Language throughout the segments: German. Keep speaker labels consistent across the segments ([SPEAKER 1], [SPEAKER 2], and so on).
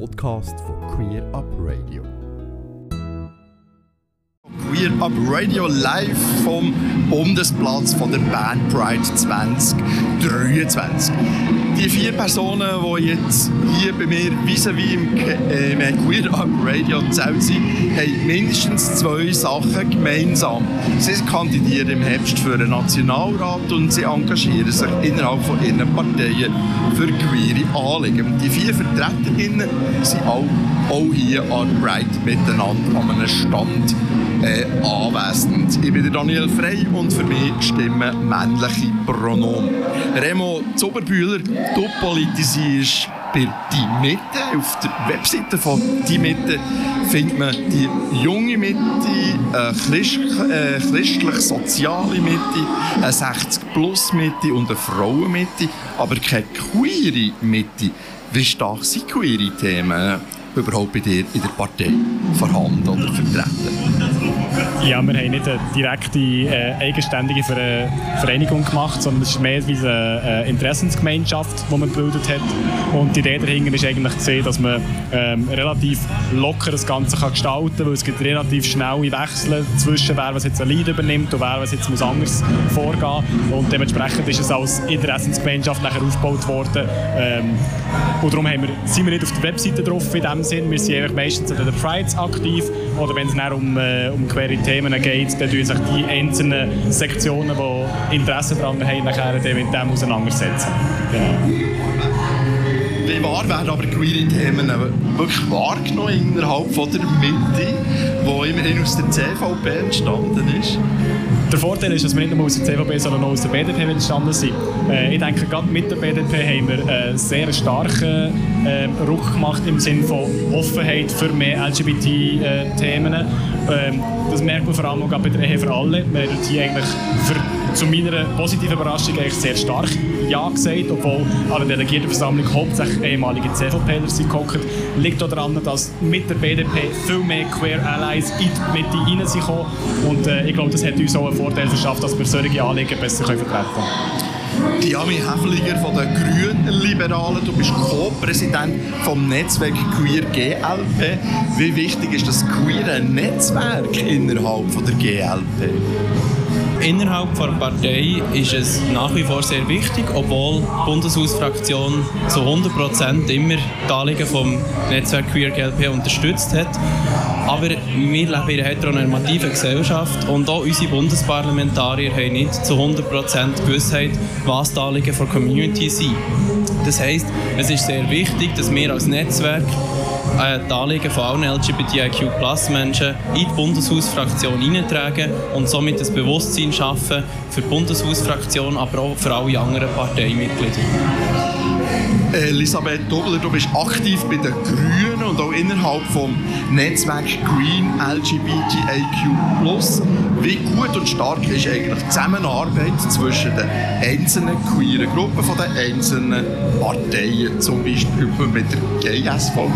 [SPEAKER 1] Podcast von Queer Up Radio.
[SPEAKER 2] Queer Up Radio live vom Bundesplatz von der Band Pride 2023. Die vier Personen, die jetzt hier bei mir vis-à-vis im, äh, im Queer Up Radio Zelt sind, haben mindestens zwei Sachen gemeinsam. Sie kandidieren im Herbst für den Nationalrat und sie engagieren sich innerhalb von ihren Parteien für queere Anliegen. Die vier Vertreterinnen sind auch, auch hier an Pride miteinander an einem Stand äh, anwesend. Ich bin Daniel Frey und für mich stimmen männliche Pronomen. Remo Zoberbühler, du politisierst bei «Die Mitte». Auf der Webseite von «Die Mitte» findet man die junge Mitte, eine Christ, äh, christlich-soziale Mitte, eine 60-plus-Mitte und eine Frauenmitte, aber keine queere Mitte. Wie stark sind queere Themen überhaupt bei dir in der Partei vorhanden oder vertreten?
[SPEAKER 3] Ja, wir haben nicht eine direkte, äh, eigenständige Vereinigung gemacht, sondern es ist mehr wie eine äh, Interessensgemeinschaft, die man gebildet hat. Und die Idee dahinter ist eigentlich zu sehen, dass man ähm, relativ locker das Ganze kann gestalten kann, weil es gibt relativ schnelle Wechsel zwischen wer was jetzt ein Lead übernimmt und wer was jetzt muss anders vorgehen Und dementsprechend ist es als Interessensgemeinschaft nachher aufgebaut worden. Ähm, und darum wir, sind wir nicht auf der Webseite drauf in dem Sinn. Wir sind meistens an den Prides aktiv oder wenn es um, äh, um queere Themen geht, dann tun sich die einzelnen Sektionen, die Interesse daran haben, nachher mit dem auseinandersetzen. Genau.
[SPEAKER 2] Wie wahr werden aber queere Themen wirklich wahrgenommen innerhalb von der Mitte, die immerhin aus der CVP entstanden ist?
[SPEAKER 3] Der Vorteil ist, dass wir nicht nur aus der CVP, sondern auch aus der BDP entstanden sind. Äh, ich denke, gerade mit der BDP haben wir einen sehr starken äh, Ruck gemacht im Sinne von Offenheit für mehr LGBT-Themen. Ähm, das merkt man vor allem auch bei der Ehe für alle. Wir haben hier eigentlich für, zu meiner positiven Überraschung eigentlich sehr stark Ja gesagt, obwohl an der Delegiertenversammlung hauptsächlich ehemalige CVPler sind gehockt. Liegt auch daran, dass mit der BDP viel mehr Queer Allies in die Mitte rein sind Und äh, ich glaube, das hat uns auch einen Vorteil verschafft, dass wir solche Anliegen besser vertreten können.
[SPEAKER 2] Diami Häfliger von den Grünen Liberalen. Du bist Co-Präsident vom Netzwerk Queer GLP. Wie wichtig ist das queere Netzwerk innerhalb der GLP?
[SPEAKER 4] Innerhalb der Partei ist es nach wie vor sehr wichtig, obwohl die Bundeshausfraktion zu 100% immer die Anliegen vom Netzwerk Queer GLP unterstützt hat. Aber wir leben in einer heteronormativen Gesellschaft und auch unsere Bundesparlamentarier haben nicht zu 100% Gewissheit, was die Anliegen der Community sind. Das heisst, es ist sehr wichtig, dass wir als Netzwerk äh, die Anliegen von allen LGBTIQ-Plus-Menschen in die Bundeshausfraktion hineintragen und somit das Bewusstsein schaffen für die Bundeshausfraktion, aber auch für alle anderen Parteimitglieder.
[SPEAKER 2] Elisabeth Dobler, du bist aktiv bei den Grünen und auch innerhalb vom Netzwerk Green LGBTIQ+. Wie gut und stark ist eigentlich die Zusammenarbeit zwischen den einzelnen queeren Gruppen von den einzelnen Parteien, zum Beispiel mit der GSVP?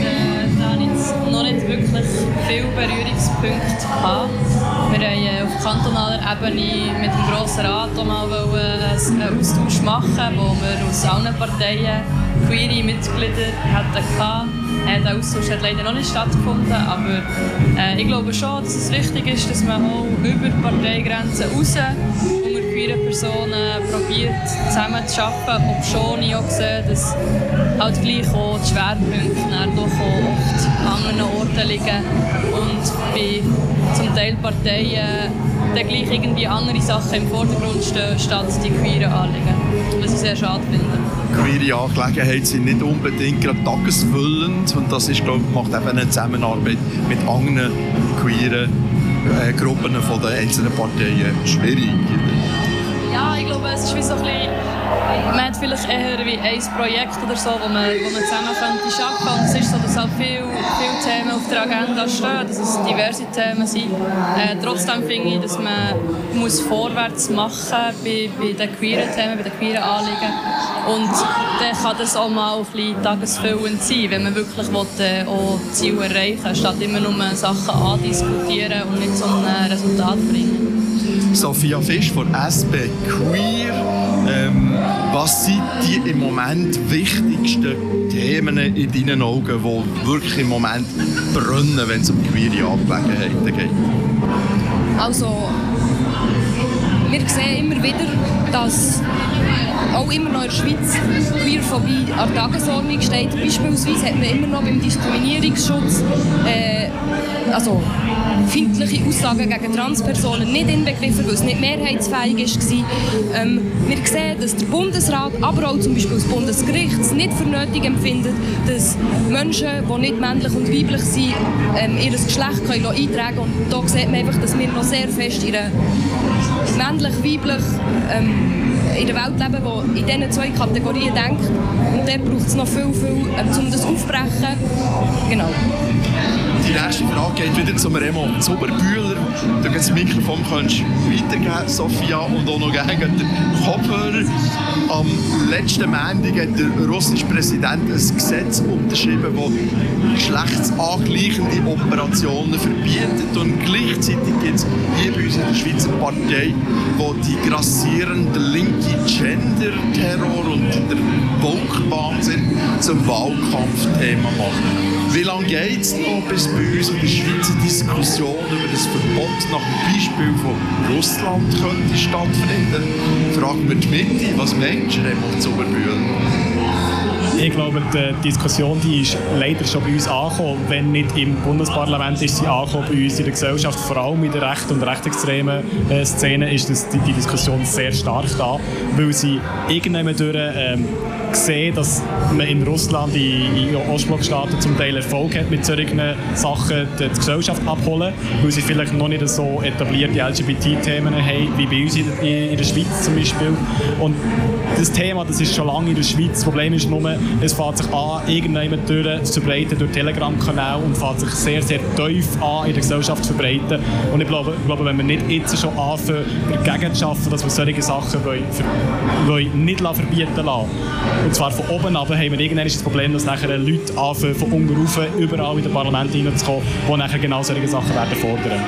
[SPEAKER 5] Äh, habe noch nicht wirklich viele Berührungspunkte gehabt. Wir haben äh, auf kantonaler Ebene mit dem Grossen Rat mal einen Austausch machen, wo wir aus allen Parteien queere Mitglieder hatten. Äh, der Austausch hat leider noch nicht stattgefunden, aber äh, ich glaube schon, dass es wichtig ist, dass man auch über Parteigrenzen raus queeren Personen probiert zusammen zu arbeiten, ob schon ich auch sehe, dass halt gleich auch die Schwerpunkte doch oft an anderen Orten liegen und bei zum Teil Parteien dann gleich irgendwie andere Sachen im Vordergrund stehen, statt die queeren Anliegen. Was ich sehr schade finde.
[SPEAKER 2] Queere Angelegenheiten sind nicht unbedingt gerade tagesfüllend und das ist, glaube ich, macht eben eine Zusammenarbeit mit anderen queeren äh, Gruppen von den einzelnen Parteien schwierig.
[SPEAKER 5] Ja, ich glaube, es ist wie so ein bisschen man hat vielleicht eher wie ein Projekt oder so, wo man, wo man zusammen arbeiten könnte. Und es ist so, dass halt viele, viele Themen auf der Agenda stehen, dass es diverse Themen sind. Äh, trotzdem finde ich, dass man muss vorwärts machen bei, bei den queeren Themen, bei den queeren Anliegen. Und dann kann das auch mal ein bisschen tagesfüllend sein, wenn man wirklich will, äh, auch Ziele erreichen will, statt immer nur Sachen andiskutieren und nicht so ein Resultat bringen.
[SPEAKER 2] Sophia Fisch von SP Queer. Ähm Was sind die im Moment wichtigsten Themen in deinen Augen, die wirklich im Moment brennen, wenn es um queere Angelegenheiten geht?
[SPEAKER 6] Also, wir sehen immer wieder, dass auch immer noch in der Schweiz Queerphobie an der Tagesordnung steht. Beispielsweise hat man immer noch beim Diskriminierungsschutz äh, also feindliche Aussagen gegen Transpersonen nicht inbegriffen, weil es nicht mehrheitsfähig war. Ähm, wir sehen, dass der Bundesrat, aber auch zum Beispiel das Bundesgericht es nicht für nötig empfindet, dass Menschen, die nicht männlich und weiblich sind, ähm, ihr Geschlecht können eintragen können. Und da sieht man einfach, dass wir noch sehr fest einer männlich-weiblich ähm, in der Welt leben, die in diesen zwei Kategorien denkt. Und dort braucht es noch viel, viel, ähm, um das aufzubrechen. Genau.
[SPEAKER 2] Die nächste Frage geht wieder zum Remo Zuberbühler. Du kannst das Mikrofon weitergeben, Sophia, und auch noch gegen den Kopfhörer. Am letzten Montag hat der russische Präsident ein Gesetz unterschrieben, das geschlechtsangleichende Operationen verbietet. Und gleichzeitig gibt es hier bei uns in der Schweizer Partei, die die grassierende linke Gender-Terror und der Woke-Wahnsinn zum Wahlkampfthema machen. Wie lange geht es noch, bis bei uns in der Schweiz eine Diskussion über das Verbot nach dem Beispiel von Russland könnte stattfinden? Fragen wir die Mitte, was meinst du, Zuberbühl?
[SPEAKER 3] Ich glaube, die Diskussion die ist leider schon bei uns angekommen. Wenn nicht im Bundesparlament ist sie angekommen, bei uns in der Gesellschaft, vor allem in der rechten und rechtsextremen äh, Szene, ist die, die, Diskussion sehr stark da, weil sie irgendwann durch ähm, sehen, dass man in Russland, in, in Ostblockstaaten zum Teil Erfolg hat mit solchen Sachen, die, die Gesellschaft abholen, weil sie vielleicht noch nicht so etablierte LGBT-Themen haben, wie bei uns in, in, in der Schweiz zum Beispiel. Und das Thema, das ist schon lange in der Schweiz. Das Problem ist nur, es fängt sich an, irgendjemand durch zu verbreiten durch Telegram-Kanäle und fängt sich sehr, sehr tief an in der Gesellschaft zu verbreiten. Und ich glaube, ich glaube wenn wir nicht jetzt schon anfangen, dagegen zu arbeiten, dass wir solche Sachen wollen, wollen nicht verbieten lassen. Und zwar von oben aber haben wir irgendwann das Problem, dass nachher Leute anfangen, von unten rauf überall in das Parlament reinzukommen, die nachher genau solche Sachen werden fordern.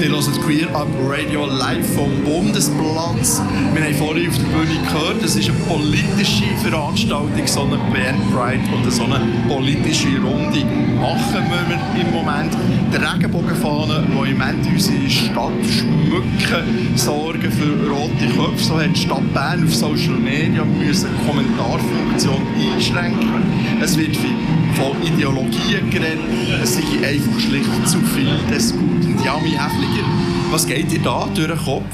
[SPEAKER 2] Die hören Queer Up Radio live vom Bundesplatz. Wir haben vorhin auf der Bühne gehört, es ist eine politische Veranstaltung, so eine Bern Pride und so eine politische Runde machen wir im Moment. Die Regenbogenfahnen, die im Moment unsere Stadt schmücken, sorgen für rote Köpfe. So hat die Stadt Bern auf Social Media müssen Kommentarfunktion einschränken. Es wird von Ideologien geredet, es sei einfach schlicht zu viel des Guten. Jami Häfliger, was geht dir da durch den Kopf?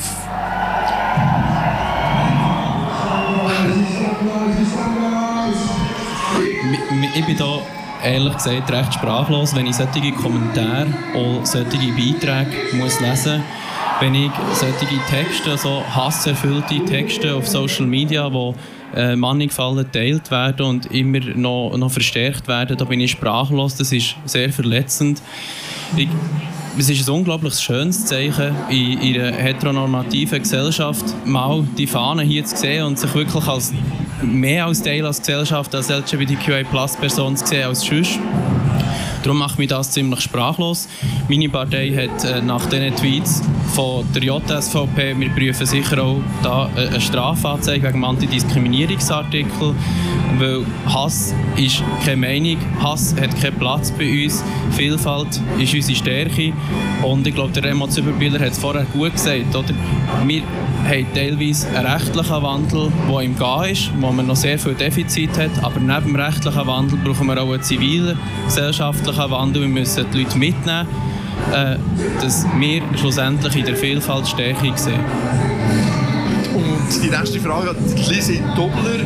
[SPEAKER 4] ich bin da ehrlich gesagt recht sprachlos, wenn ich solche Kommentare und solche Beiträge muss lesen muss. Wenn ich solche Texte, so hasserfüllte Texte auf Social Media, wo äh, mannigfallen geteilt werden und immer noch, noch verstärkt werden, da bin ich sprachlos. Das ist sehr verletzend. Ich, es ist ein unglaublich schönes Zeichen in, in einer heteronormativen Gesellschaft, mal die Fahne hier zu sehen und sich wirklich als mehr als Teil als Gesellschaft, als LGBTQI-Plus-Person zu sehen als sonst. Darum macht mich das ziemlich sprachlos. Meine Partei hat äh, nach diesen Tweets von der JSVP, wir prüfen sicher auch da äh, eine Strafanzeige wegen Antidiskriminierungsartikel, weil Hass ist keine Meinung, Hass hat keinen Platz bei uns, Vielfalt ist unsere Stärke und ich glaube, der Remo Züberbiller hat es vorher gut gesagt, oder? Wir haben teilweise einen rechtlichen Wandel, der im Gehen ist, wo man noch sehr viel Defizit hat, aber neben dem rechtlichen Wandel brauchen wir auch einen zivilen, gesellschaftlichen Wandel, wir müssen die Leute mitnehmen, äh, dass wir schlussendlich in der Vielfalt Stärke sehen.
[SPEAKER 2] Und die nächste Frage hat Lisi Dobler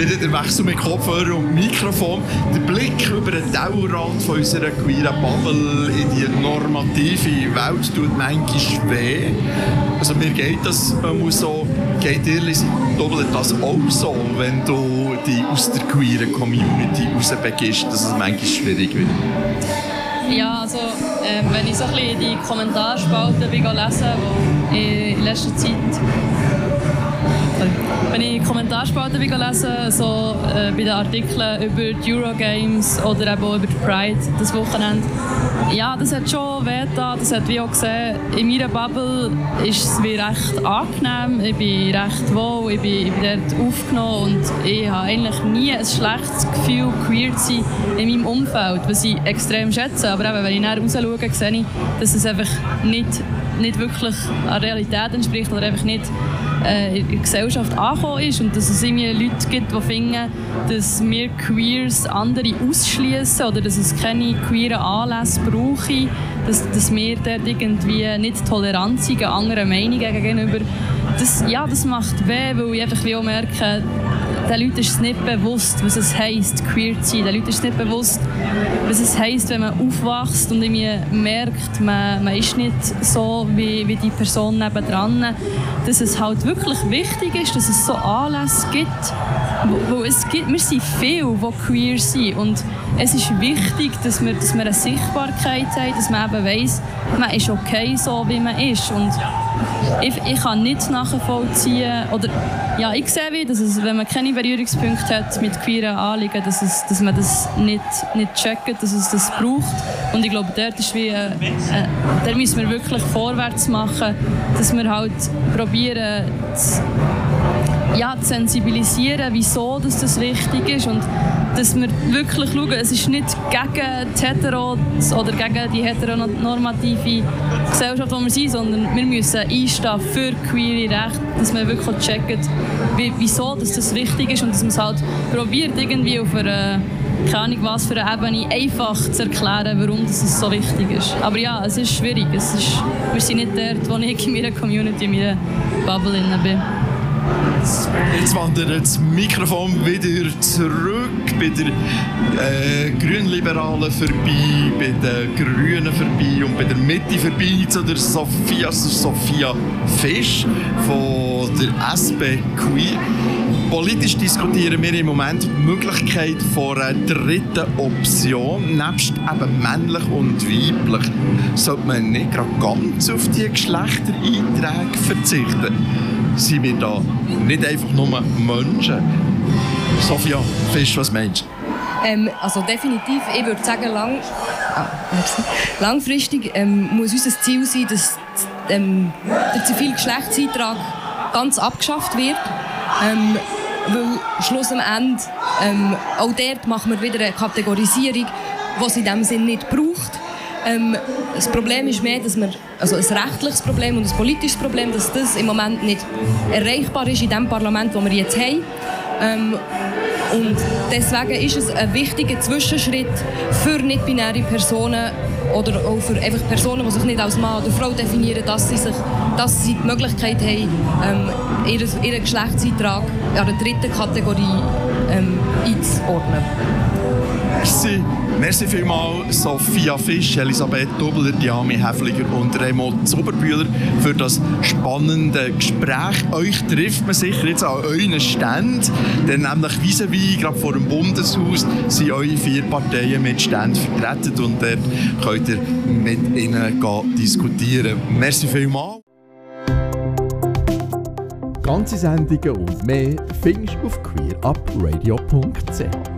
[SPEAKER 2] wieder der Wechsel mit Kopfhörer und Mikrofon. Der Blick über den Dauerrand von unserer queeren Bubble in die normative Welt tut manchmal weh. Also mir geht das man so, geht dir doppelt das auch so, wenn du dich aus der queeren Community rausbegibst, dass es manchmal schwierig wird?
[SPEAKER 5] Ja, also äh, wenn ich so ein bisschen die Kommentarspalte lese, die in letzter Zeit Wenn ich Kommentarspalte lese, so äh, bei den Artikeln über die Eurogames oder eben auch über die Pride das Wochenende, ja, das hat schon weh Das hat wie auch gesehen, in meiner Bubble ist es wie recht angenehm. Ich bin recht wohl, ich bin, ich bin dort aufgenommen und ich habe eigentlich nie ein schlechtes Gefühl, queer zu sein in meinem Umfeld, was ich extrem schätze. Aber eben, wenn ich nachher raus schaue, sehe ich, dass es einfach nicht, nicht wirklich an Realität entspricht oder einfach nicht äh, in der Gesellschaft angekommen ist und dass es irgendwie Leute gibt, die finden, dass wir Queers andere ausschließen oder dass es keine queeren Anlässe brauche, dass, dass wir dort irgendwie nicht tolerant sind anderen Meinungen gegenüber. Das, ja, das macht weh, weil ich einfach wie auch merke, den Leuten ist es nicht bewusst, was es heisst, queer zu sein. Den Leuten ist es nicht bewusst, was es heisst, wenn man aufwächst und irgendwie merkt, man, man ist nicht so wie, wie die Person nebendran. Dass es halt wirklich wichtig ist, dass es so Anlässe gibt, wo, wo es gibt, wir sind viele, die queer sind und es ist wichtig, dass wir, dass wir eine Sichtbarkeit haben, dass man eben weiss, man ist okay so, wie man ist und ich, ich kann nicht nachvollziehen, oder ja, ich sehe wie, dass es, wenn man keine Berührungspunkte hat mit queeren Anliegen, dass, es, dass man das nicht, nicht checkt, dass es das braucht. Und ich glaube, dort ist wie, äh, äh, da müssen wir wirklich vorwärts machen, dass wir halt probieren, zu, ja, zu sensibilisieren, wieso dass das wichtig ist und dass wir wirklich schauen, es ist nicht gegen die Hetero oder gegen die heteronormative Gesellschaft, wo wir sind, sondern wir müssen einstehen für queere Rechte, dass wir wirklich checken, wieso dass das wichtig ist und dass man es halt probiert, irgendwie auf einer keine Ahnung was für eine Ebene einfach zu erklären, warum das so wichtig ist. Aber ja, es ist schwierig. Es ist, wir sind nicht dort, wo ich in meiner Community, in meiner Bubble bin.
[SPEAKER 2] Jetzt wandert das Mikrofon wieder zurück bei den äh, Grünliberalen vorbei, bei den Grünen vorbei und bei der Mitte vorbei zu der Sophia, Sophia Fisch von der SP Queer. Politisch diskutieren wir im Moment die Möglichkeit von einer dritten Option, nebst eben männlich und weiblich. Sollte man nicht gerade ganz auf die Geschlechtereinträge verzichten? Sind wir da nicht einfach nur Menschen? Sophia Fisch, was meinst
[SPEAKER 6] du? Ähm, also definitiv, ich würde sagen, lang, ah, langfristig ähm, muss unser Ziel sein, dass ähm, der Zivilgeschlechtseintrag ganz abgeschafft wird. Ähm, weil Schluss am Ende, ähm, auch dort machen wir wieder eine Kategorisierung, die es in diesem Sinn nicht braucht. Ähm, das Problem ist mehr, dass wir, also ein rechtliches Problem und ein politisches Problem, dass das im Moment nicht erreichbar ist in dem Parlament, das wir jetzt haben. Ähm, und deswegen ist es ein wichtiger Zwischenschritt für nicht-binäre Personen oder auch für einfach Personen, die sich nicht als Mann oder Frau definieren, dass sie, sich, dass sie die Möglichkeit haben, ähm, ihren, ihren Geschlechtseintrag in einer dritten Kategorie ähm, einzuordnen.
[SPEAKER 2] Merci. Merci vielmals Sophia Fisch, Elisabeth Dobler, Diami Häfliger und Remo Zoberbühler für das spannende Gespräch. Euch trifft man sicher jetzt an euren Ständen, denn nämlich vis à gerade vor dem Bundeshaus, sind eure vier Parteien mit Ständen vertreten und dort könnt ihr mit ihnen diskutieren. Merci vielmals.
[SPEAKER 1] Ganze Sendungen und mehr findest du auf queerupradio.ch.